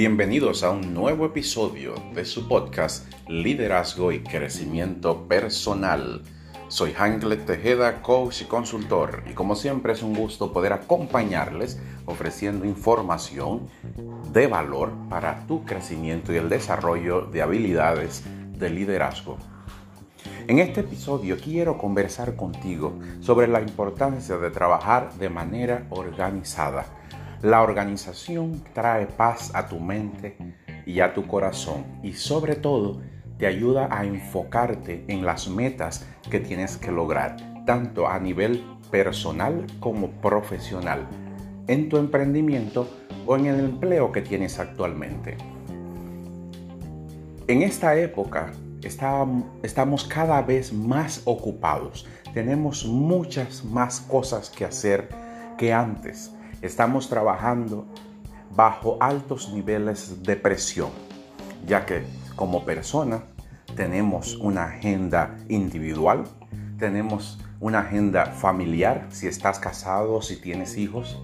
Bienvenidos a un nuevo episodio de su podcast Liderazgo y Crecimiento Personal. Soy Hanglet Tejeda, coach y consultor, y como siempre es un gusto poder acompañarles ofreciendo información de valor para tu crecimiento y el desarrollo de habilidades de liderazgo. En este episodio quiero conversar contigo sobre la importancia de trabajar de manera organizada la organización trae paz a tu mente y a tu corazón y sobre todo te ayuda a enfocarte en las metas que tienes que lograr, tanto a nivel personal como profesional, en tu emprendimiento o en el empleo que tienes actualmente. En esta época estamos cada vez más ocupados, tenemos muchas más cosas que hacer que antes estamos trabajando bajo altos niveles de presión, ya que como persona tenemos una agenda individual, tenemos una agenda familiar, si estás casado, si tienes hijos,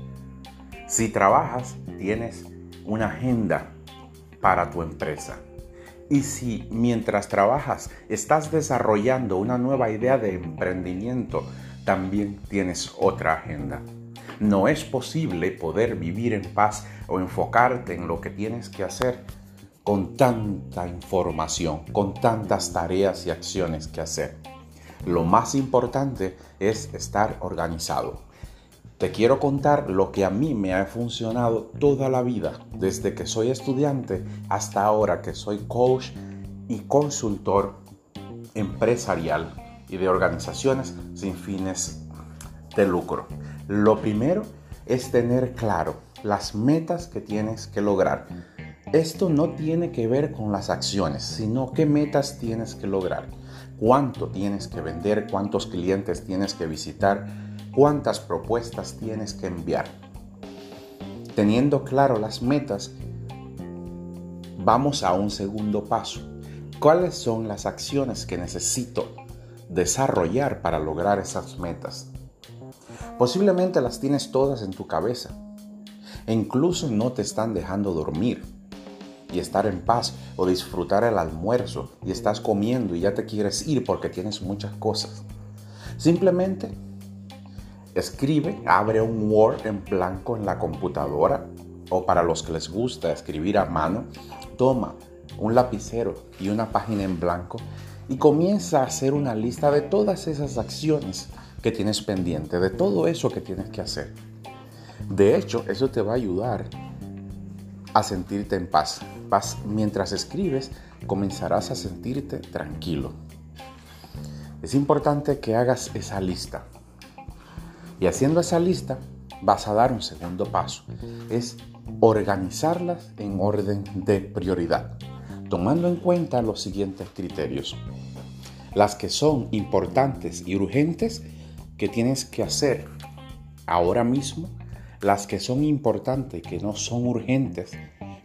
si trabajas, tienes una agenda para tu empresa. Y si mientras trabajas estás desarrollando una nueva idea de emprendimiento, también tienes otra agenda. No es posible poder vivir en paz o enfocarte en lo que tienes que hacer con tanta información, con tantas tareas y acciones que hacer. Lo más importante es estar organizado. Te quiero contar lo que a mí me ha funcionado toda la vida, desde que soy estudiante hasta ahora que soy coach y consultor empresarial y de organizaciones sin fines de lucro. Lo primero es tener claro las metas que tienes que lograr. Esto no tiene que ver con las acciones, sino qué metas tienes que lograr. Cuánto tienes que vender, cuántos clientes tienes que visitar, cuántas propuestas tienes que enviar. Teniendo claro las metas, vamos a un segundo paso. ¿Cuáles son las acciones que necesito desarrollar para lograr esas metas? Posiblemente las tienes todas en tu cabeza e incluso no te están dejando dormir y estar en paz o disfrutar el almuerzo y estás comiendo y ya te quieres ir porque tienes muchas cosas. Simplemente escribe, abre un Word en blanco en la computadora o para los que les gusta escribir a mano, toma un lapicero y una página en blanco y comienza a hacer una lista de todas esas acciones que tienes pendiente, de todo eso que tienes que hacer. De hecho, eso te va a ayudar a sentirte en paz. paz. Mientras escribes, comenzarás a sentirte tranquilo. Es importante que hagas esa lista. Y haciendo esa lista, vas a dar un segundo paso. Es organizarlas en orden de prioridad, tomando en cuenta los siguientes criterios. Las que son importantes y urgentes que tienes que hacer ahora mismo, las que son importantes, que no son urgentes,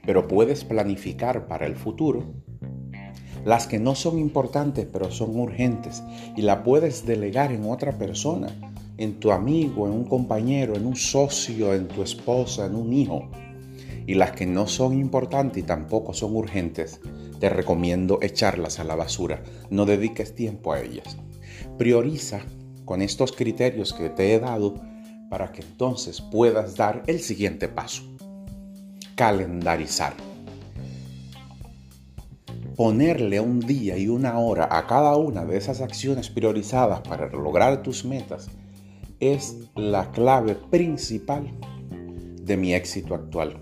pero puedes planificar para el futuro, las que no son importantes pero son urgentes y la puedes delegar en otra persona, en tu amigo, en un compañero, en un socio, en tu esposa, en un hijo. Y las que no son importantes y tampoco son urgentes, te recomiendo echarlas a la basura. No dediques tiempo a ellas. Prioriza con estos criterios que te he dado para que entonces puedas dar el siguiente paso. Calendarizar. Ponerle un día y una hora a cada una de esas acciones priorizadas para lograr tus metas es la clave principal de mi éxito actual.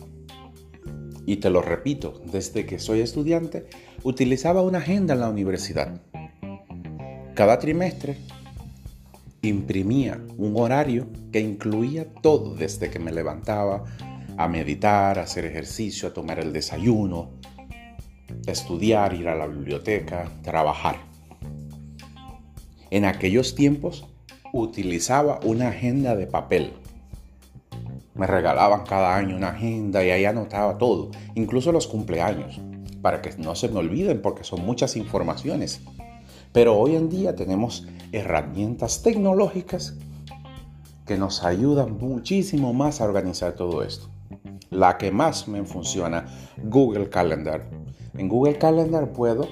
Y te lo repito, desde que soy estudiante utilizaba una agenda en la universidad. Cada trimestre imprimía un horario que incluía todo desde que me levantaba a meditar, a hacer ejercicio, a tomar el desayuno, estudiar, ir a la biblioteca, trabajar. En aquellos tiempos utilizaba una agenda de papel. Me regalaban cada año una agenda y ahí anotaba todo, incluso los cumpleaños, para que no se me olviden porque son muchas informaciones. Pero hoy en día tenemos herramientas tecnológicas que nos ayudan muchísimo más a organizar todo esto. la que más me funciona, Google Calendar. En Google Calendar puedo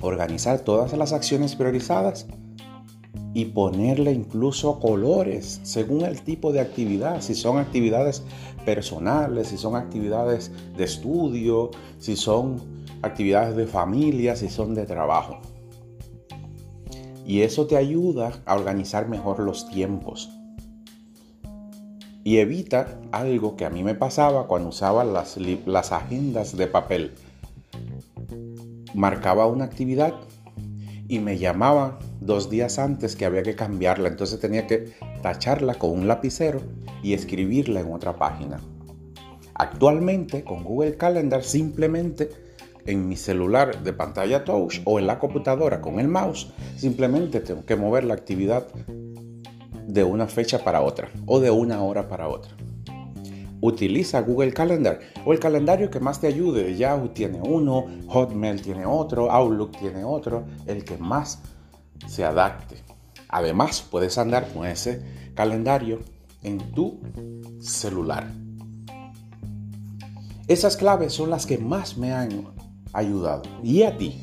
organizar todas las acciones priorizadas y ponerle incluso colores según el tipo de actividad, si son actividades personales, si son actividades de estudio, si son actividades de familia, si son de trabajo. Y eso te ayuda a organizar mejor los tiempos. Y evita algo que a mí me pasaba cuando usaba las, agendas de papel. Marcaba una actividad y me llamaba dos días antes que había que cambiarla. Entonces tenía que tacharla con un lapicero y escribirla en otra página. Actualmente con Google Calendar simplemente en mi celular de pantalla touch o en la computadora con el mouse, simplemente tengo que mover la actividad de una fecha para otra o de una hora para otra. Utiliza Google Calendar o el calendario que más te ayude. Yahoo tiene uno, Hotmail tiene otro, Outlook tiene otro, el que más se adapte. Además, puedes andar con ese calendario en tu celular. Esas claves son las que más me han ayudado. ¿Y a ti?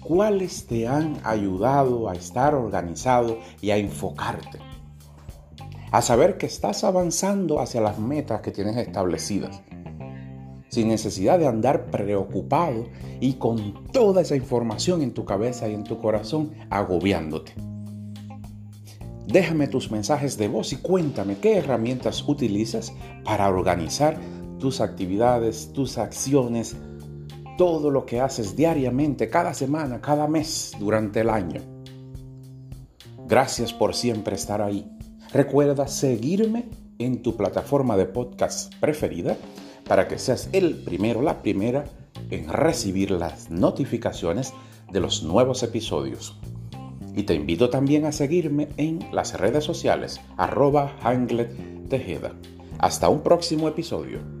¿Cuáles te han ayudado a estar organizado y a enfocarte? A saber que estás avanzando hacia las metas que tienes establecidas. Sin necesidad de andar preocupado y con toda esa información en tu cabeza y en tu corazón agobiándote. Déjame tus mensajes de voz y cuéntame qué herramientas utilizas para organizar tus actividades, tus acciones, todo lo que haces diariamente, cada semana, cada mes, durante el año. Gracias por siempre estar ahí. Recuerda seguirme en tu plataforma de podcast preferida para que seas el primero, la primera en recibir las notificaciones de los nuevos episodios. Y te invito también a seguirme en las redes sociales arroba Tejeda. Hasta un próximo episodio.